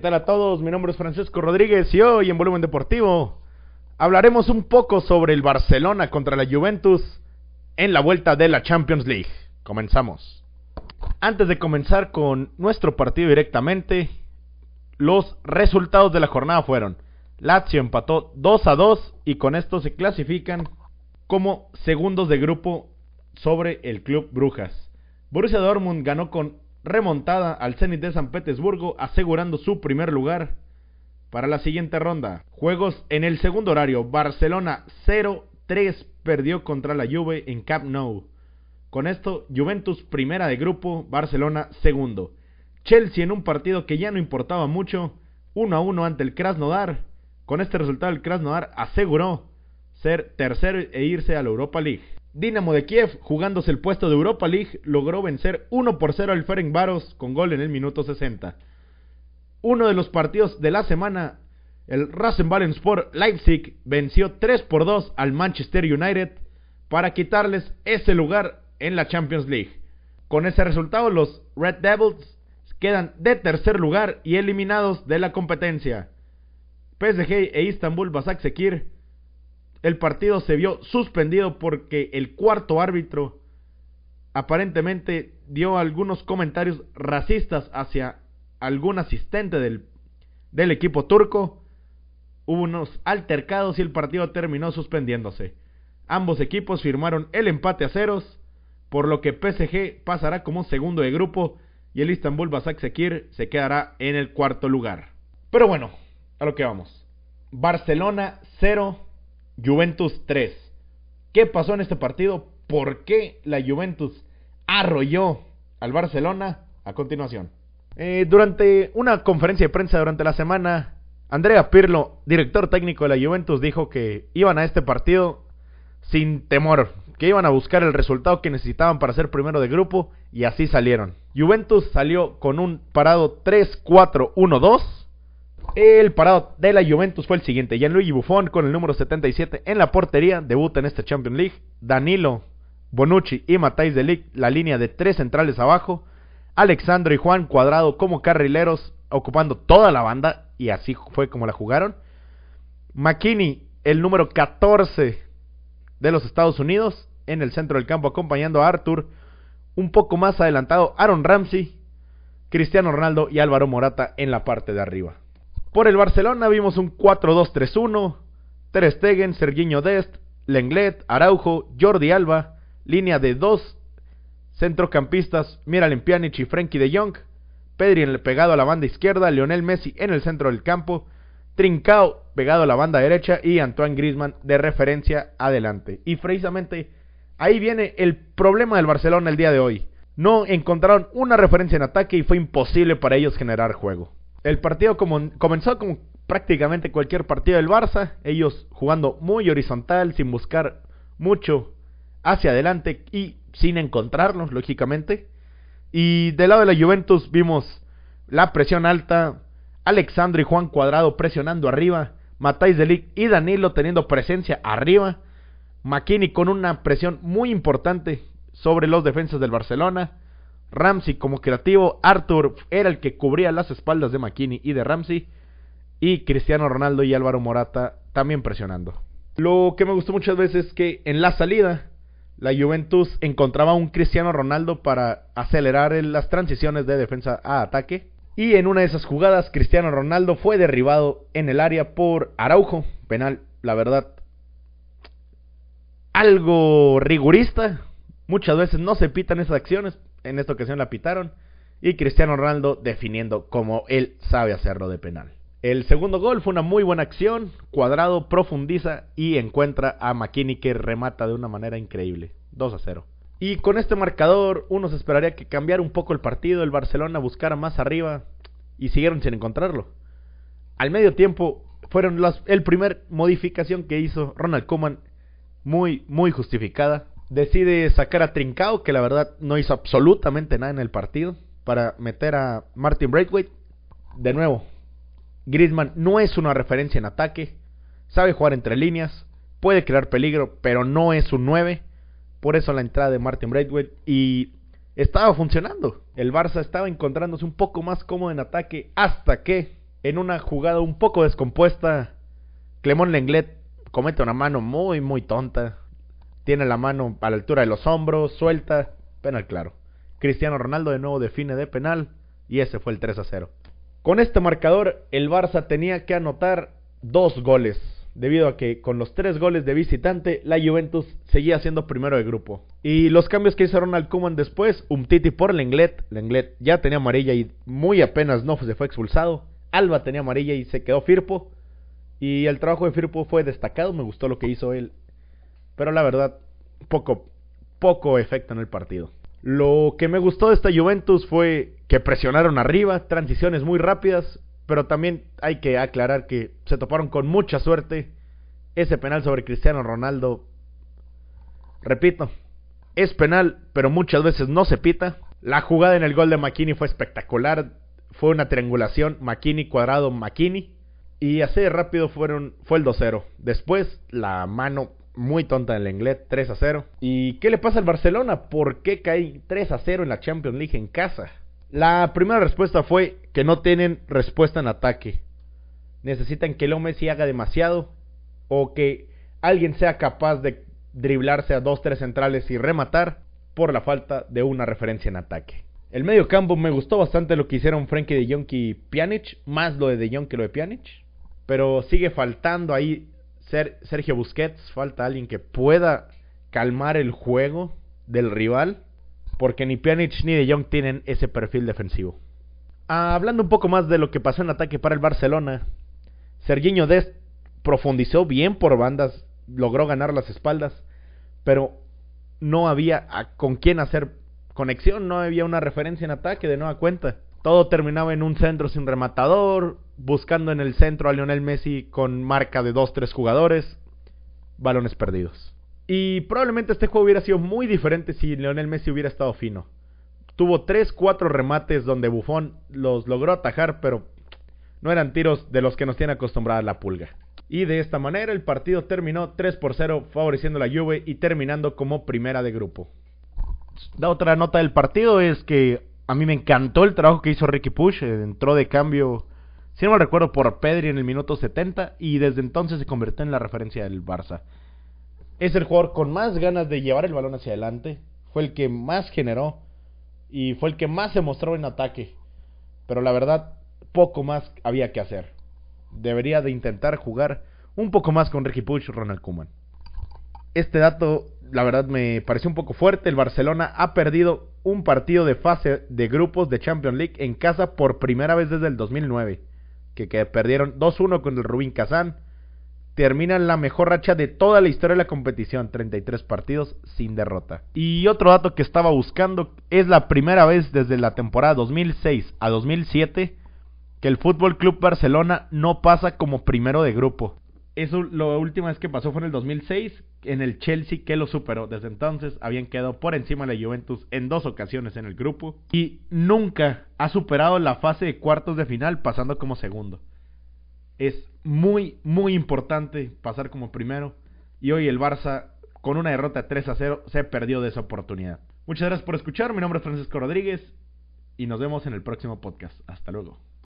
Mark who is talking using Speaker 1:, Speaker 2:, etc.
Speaker 1: tal a todos? Mi nombre es Francisco Rodríguez y hoy en Volumen Deportivo hablaremos un poco sobre el Barcelona contra la Juventus en la vuelta de la Champions League. Comenzamos. Antes de comenzar con nuestro partido directamente, los resultados de la jornada fueron Lazio empató 2 a 2 y con esto se clasifican como segundos de grupo sobre el Club Brujas. Borussia Dortmund ganó con remontada al Zenit de San Petersburgo, asegurando su primer lugar para la siguiente ronda. Juegos en el segundo horario. Barcelona 0-3 perdió contra la Juve en Camp Nou. Con esto, Juventus primera de grupo, Barcelona segundo. Chelsea en un partido que ya no importaba mucho, 1 a 1 ante el Krasnodar. Con este resultado el Krasnodar aseguró ser tercero e irse a la Europa League. Dinamo de Kiev, jugándose el puesto de Europa League, logró vencer 1 por 0 al Ferencváros con gol en el minuto 60. Uno de los partidos de la semana, el Rasenballsport Leipzig venció 3 por 2 al Manchester United para quitarles ese lugar en la Champions League. Con ese resultado, los Red Devils quedan de tercer lugar y eliminados de la competencia. PSG e Istanbul Basaksehir el partido se vio suspendido porque el cuarto árbitro aparentemente dio algunos comentarios racistas hacia algún asistente del, equipo turco. Hubo unos altercados y el partido terminó suspendiéndose. Ambos equipos firmaron el empate a ceros, por lo que PSG pasará como segundo de grupo y el Istanbul Basaksehir se quedará en el cuarto lugar. Pero bueno, a lo que vamos. Barcelona 0, Juventus 3. ¿Qué pasó en este partido? ¿Por qué la Juventus arrolló al Barcelona? A continuación. Eh, durante una conferencia de prensa durante la semana, Andrea Pirlo, director técnico de la Juventus, dijo que iban a este partido sin temor, que iban a buscar el resultado que necesitaban para ser primero de grupo y así salieron. Juventus salió con un parado 3-4-1-2 el parado de la Juventus fue el siguiente. Gianluigi Buffon con el número 77 en la portería. Debuta en este Champions League. Danilo, Bonucci y Matthijs de la línea de tres centrales abajo. Alexandro y Juan Cuadrado como carrileros, ocupando toda la banda. Y así fue como la jugaron. McKinney, el número 14 de los Estados Unidos, en el centro del campo, acompañando a Arthur. Un poco más adelantado, Aaron Ramsey, Cristiano Ronaldo y Álvaro Morata en la parte de arriba. Por el Barcelona vimos un 4-2-3-1, Ter Stegen, Serginho Dest, Lenglet, Araujo, Jordi Alba, línea de dos centrocampistas, Miralem Pjanic y Frenkie de Jong, Pedri pegado a la banda izquierda, Lionel Messi en el centro del campo, Trincao pegado a la banda derecha y Antoine Griezmann de referencia adelante. Y precisamente ahí viene el problema del Barcelona el día de hoy. No encontraron una referencia en ataque y fue imposible para ellos generar juego. El partido como, comenzó como prácticamente cualquier partido del Barça, ellos jugando muy horizontal, sin buscar mucho hacia adelante y sin encontrarlos, lógicamente. Y del lado de la Juventus vimos la presión alta, Alexandro y Juan Cuadrado presionando arriba, Matáis de y Danilo teniendo presencia arriba, McKinney con una presión muy importante sobre los defensas del Barcelona, Ramsey como creativo, Arthur era el que cubría las espaldas de McKinney y de Ramsey, y Cristiano Ronaldo y Álvaro Morata también presionando. Lo que me gustó muchas veces es que en la salida la Juventus encontraba un Cristiano Ronaldo para acelerar las transiciones de defensa a ataque. Y en una de esas jugadas, Cristiano Ronaldo fue derribado en el área por Araujo. Penal, la verdad, algo rigurista. Muchas veces no se pitan esas acciones, en esta ocasión la pitaron. Y Cristiano Ronaldo definiendo como él sabe hacerlo de penal. El segundo gol fue una muy buena acción. Cuadrado profundiza y encuentra a McKinney que remata de una manera increíble. 2 a 0. Y con este marcador uno se esperaría que cambiara un poco el partido, el Barcelona buscara más arriba y siguieron sin encontrarlo. Al medio tiempo fueron las el primer modificación que hizo Ronald Koeman muy muy justificada decide sacar a Trincao, que la verdad no hizo absolutamente nada en el partido, para meter a Martin Braithwaite. De nuevo, Griezmann no es una referencia en ataque, sabe jugar entre líneas, puede crear peligro, pero no es un 9. Por eso la entrada de Martin Braithwaite y estaba funcionando. El Barça estaba encontrándose un poco más cómodo en ataque hasta que en una jugada un poco descompuesta, Clemón Lenglet comete una mano muy, muy tonta. Tiene la mano a la altura de los hombros, suelta, penal claro. Cristiano Ronaldo de nuevo define de penal y ese fue el 3 a 0. Con este marcador, el Barça tenía que anotar dos goles, debido a que con los tres goles de visitante, la Juventus seguía siendo primero de grupo. Y los cambios que hizo Ronald Koeman después, Umtiti por Lenglet, Lenglet ya tenía amarilla y muy apenas no se fue expulsado. Alba tenía amarilla y se quedó Firpo. Y el trabajo de Firpo fue destacado, me gustó lo que hizo él. Pero la verdad, poco, poco efecto en el partido. Lo que me gustó de esta Juventus fue que presionaron arriba, transiciones muy rápidas, pero también hay que aclarar que se toparon con mucha suerte. Ese penal sobre Cristiano Ronaldo, repito, es penal, pero muchas veces no se pita. La jugada en el gol de McKinney fue espectacular. Fue una triangulación, McKinney cuadrado, McKinney. Y así de rápido fueron, fue el 2-0. Después, la mano muy tonta del Lenglet, 3 0. ¿Y qué le pasa al Barcelona? ¿Por qué cae 3 0 en la Champions League en casa? La primera respuesta fue que no tienen respuesta en ataque. Necesitan que Leo Messi haga demasiado o que alguien sea capaz de driblarse a dos, tres centrales y rematar por la falta de una referencia en ataque. El medio campo me gustó bastante lo que hicieron Frenkie de Jong y Pjanic, más lo de de Jong que lo de Pjanic. Pero sigue faltando ahí Sergio Busquets, falta alguien que pueda calmar el juego del rival, porque ni Pjanic ni De Jong tienen ese perfil defensivo. Ah, hablando un poco más de lo que pasó en ataque para el Barcelona, Serginho Dest profundizó bien por bandas, logró ganar las espaldas, pero no había con quién hacer conexión, no había una referencia en ataque de nueva cuenta. Todo terminaba en un centro sin rematador, buscando en el centro a Lionel Messi con marca de 2-3 jugadores, balones perdidos. Y probablemente este juego hubiera sido muy diferente si Lionel Messi hubiera estado fino. Tuvo 3-4 remates donde Buffon los logró atajar, pero no eran tiros de los que nos tiene acostumbrada la pulga. Y de esta manera el partido terminó 3 por 0 favoreciendo la Juve y terminando como primera de grupo. La otra nota del partido es que a mí me encantó el trabajo que hizo Ricky Push. Eh, entró de cambio, si no me recuerdo, por Pedri en el minuto 70 y desde entonces se convirtió en la referencia del Barça. Es el jugador con más ganas de llevar el balón hacia adelante. Fue el que más generó y fue el que más se mostró en ataque. Pero la verdad, poco más había que hacer. Debería de intentar jugar un poco más con Ricky Push Ronald Koeman. Este dato, la verdad, me pareció un poco fuerte. El Barcelona ha perdido un partido de fase de grupos de Champions League en casa por primera vez desde el 2009, que, perdieron 2-1 con el Rubin Kazán. Terminan la mejor racha de toda la historia de la competición, 33 partidos sin derrota. Y otro dato que estaba buscando es la primera vez desde la temporada 2006 a 2007 que el Fútbol Club Barcelona no pasa como primero de grupo. Eso lo última vez que pasó fue en el 2006, en el Chelsea que lo superó. Desde entonces habían quedado por encima de la Juventus en dos ocasiones en el grupo y nunca ha superado la fase de cuartos de final pasando como segundo. Es muy, muy importante pasar como primero y hoy el Barça con una derrota 3 a 0 se perdió de esa oportunidad. Muchas gracias por escuchar, mi nombre es Francisco Rodríguez y nos vemos en el próximo podcast. Hasta luego.